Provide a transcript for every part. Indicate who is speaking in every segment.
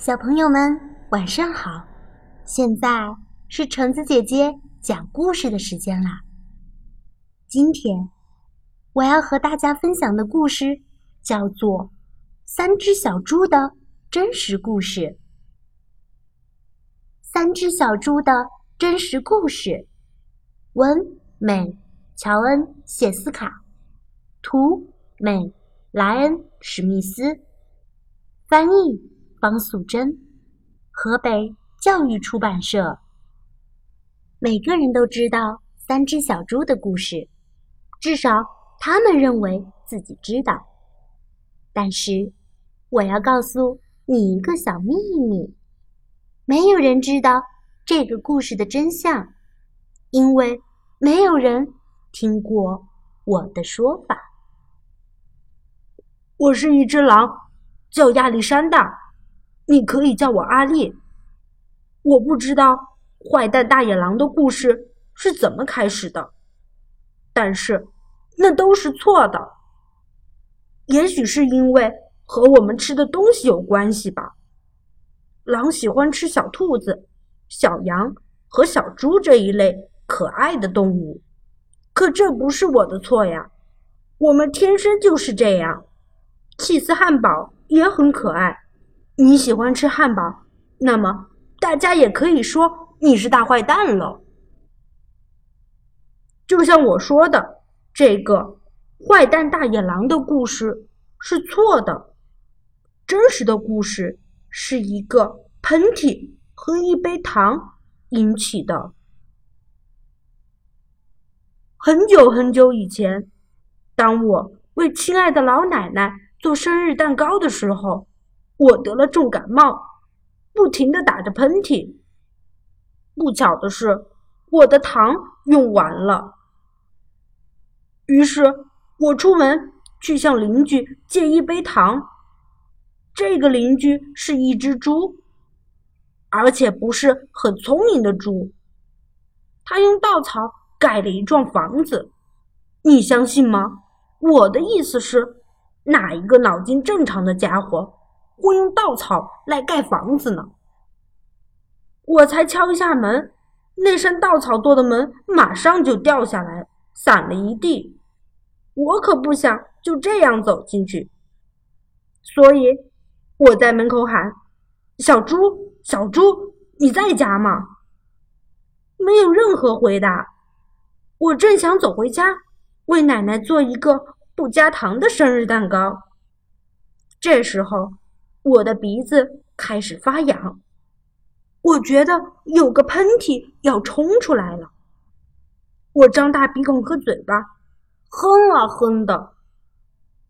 Speaker 1: 小朋友们，晚上好！现在是橙子姐姐讲故事的时间啦。今天我要和大家分享的故事叫做《三只小猪的真实故事》。三只小猪的真实故事，文美乔恩谢斯卡，图美莱恩史密斯，翻译。方素珍，河北教育出版社。每个人都知道三只小猪的故事，至少他们认为自己知道。但是，我要告诉你一个小秘密：没有人知道这个故事的真相，因为没有人听过我的说法。
Speaker 2: 我是一只狼，叫亚历山大。你可以叫我阿丽。我不知道坏蛋大野狼的故事是怎么开始的，但是那都是错的。也许是因为和我们吃的东西有关系吧。狼喜欢吃小兔子、小羊和小猪这一类可爱的动物，可这不是我的错呀。我们天生就是这样。气死汉堡也很可爱。你喜欢吃汉堡，那么大家也可以说你是大坏蛋了。就像我说的，这个坏蛋大野狼的故事是错的，真实的故事是一个喷嚏和一杯糖引起的。很久很久以前，当我为亲爱的老奶奶做生日蛋糕的时候。我得了重感冒，不停的打着喷嚏。不巧的是，我的糖用完了。于是我出门去向邻居借一杯糖。这个邻居是一只猪，而且不是很聪明的猪。他用稻草盖了一幢房子，你相信吗？我的意思是，哪一个脑筋正常的家伙？会用稻草来盖房子呢。我才敲一下门，那扇稻草做的门马上就掉下来，散了一地。我可不想就这样走进去，所以我在门口喊：“小猪，小猪，你在家吗？”没有任何回答。我正想走回家，为奶奶做一个不加糖的生日蛋糕。这时候。我的鼻子开始发痒，我觉得有个喷嚏要冲出来了。我张大鼻孔和嘴巴，哼啊哼的，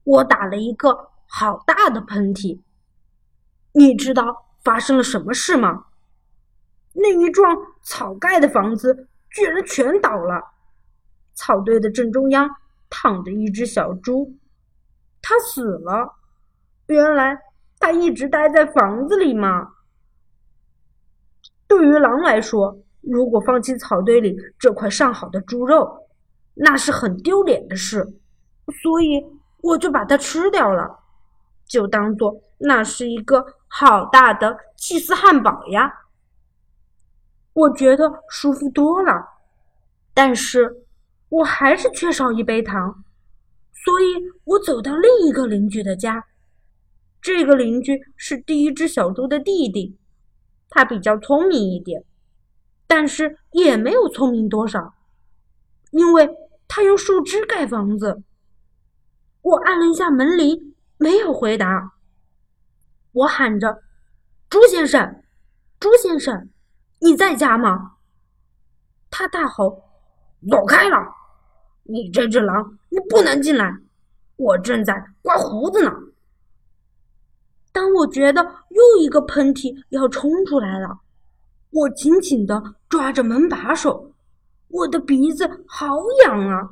Speaker 2: 我打了一个好大的喷嚏。你知道发生了什么事吗？那一幢草盖的房子居然全倒了，草堆的正中央躺着一只小猪，它死了。原来。他一直待在房子里吗？对于狼来说，如果放弃草堆里这块上好的猪肉，那是很丢脸的事。所以我就把它吃掉了，就当做那是一个好大的祭司汉堡呀。我觉得舒服多了，但是我还是缺少一杯糖，所以我走到另一个邻居的家。这个邻居是第一只小猪的弟弟，他比较聪明一点，但是也没有聪明多少，因为他用树枝盖房子。我按了一下门铃，没有回答。我喊着：“猪先生，猪先生，你在家吗？”他大吼：“走开了！你这只狼，你不能进来！我正在刮胡子呢。”当我觉得又一个喷嚏要冲出来了，我紧紧地抓着门把手，我的鼻子好痒啊！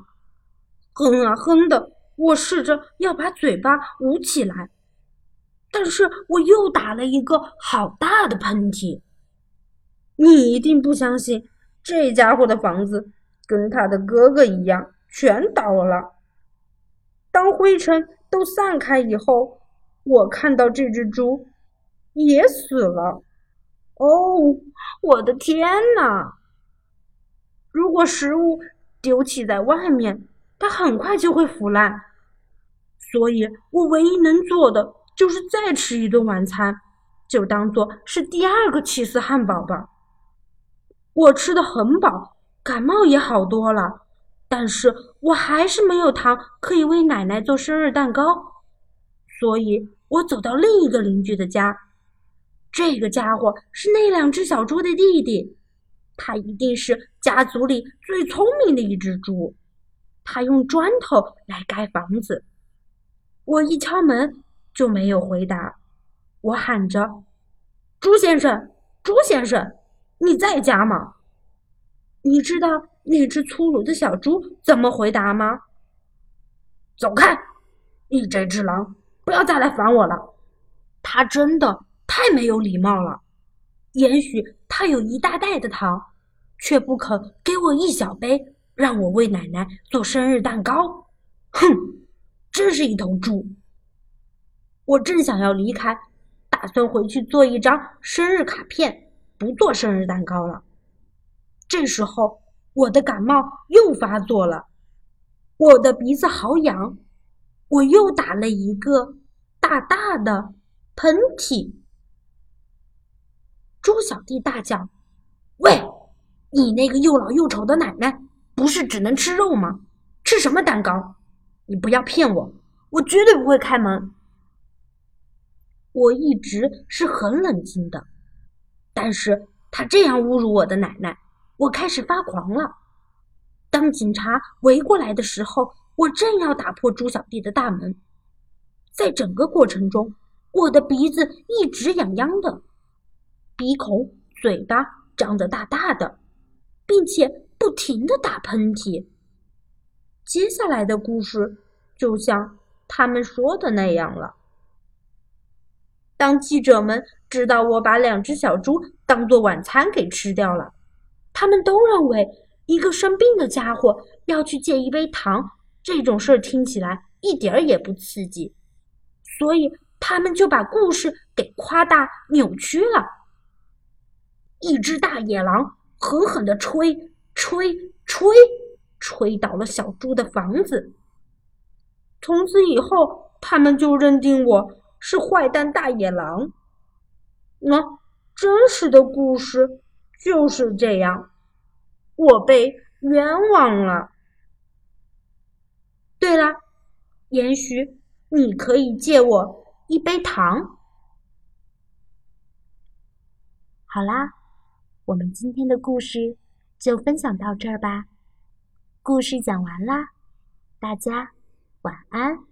Speaker 2: 哼啊哼的，我试着要把嘴巴捂起来，但是我又打了一个好大的喷嚏。你一定不相信，这家伙的房子跟他的哥哥一样全倒了。当灰尘都散开以后。我看到这只猪，也死了。哦，我的天哪！如果食物丢弃在外面，它很快就会腐烂。所以我唯一能做的就是再吃一顿晚餐，就当做是第二个起司汉堡吧。我吃的很饱，感冒也好多了，但是我还是没有糖可以为奶奶做生日蛋糕，所以我走到另一个邻居的家。这个家伙是那两只小猪的弟弟，他一定是家族里最聪明的一只猪。他用砖头来盖房子。我一敲门就没有回答，我喊着：“猪先生，猪先生，你在家吗？”你知道那只粗鲁的小猪怎么回答吗？走开！你这只狼，不要再来烦我了。他真的太没有礼貌了。也许他有一大袋的糖，却不肯给我一小杯，让我为奶奶做生日蛋糕。哼！真是一头猪！我正想要离开，打算回去做一张生日卡片，不做生日蛋糕了。这时候，我的感冒又发作了，我的鼻子好痒，我又打了一个大大的喷嚏。猪小弟大叫：“喂，你那个又老又丑的奶奶，不是只能吃肉吗？吃什么蛋糕？”你不要骗我，我绝对不会开门。我一直是很冷静的，但是他这样侮辱我的奶奶，我开始发狂了。当警察围过来的时候，我正要打破猪小弟的大门。在整个过程中，我的鼻子一直痒痒的，鼻孔、嘴巴张得大大的，并且不停的打喷嚏。接下来的故事就像他们说的那样了。当记者们知道我把两只小猪当做晚餐给吃掉了，他们都认为一个生病的家伙要去借一杯糖这种事儿听起来一点儿也不刺激，所以他们就把故事给夸大扭曲了。一只大野狼狠狠地吹，吹，吹。吹倒了小猪的房子。从此以后，他们就认定我是坏蛋大野狼。那真实的故事就是这样，我被冤枉了。对了，也许你可以借我一杯糖。
Speaker 1: 好啦，我们今天的故事就分享到这儿吧。故事讲完啦，大家晚安。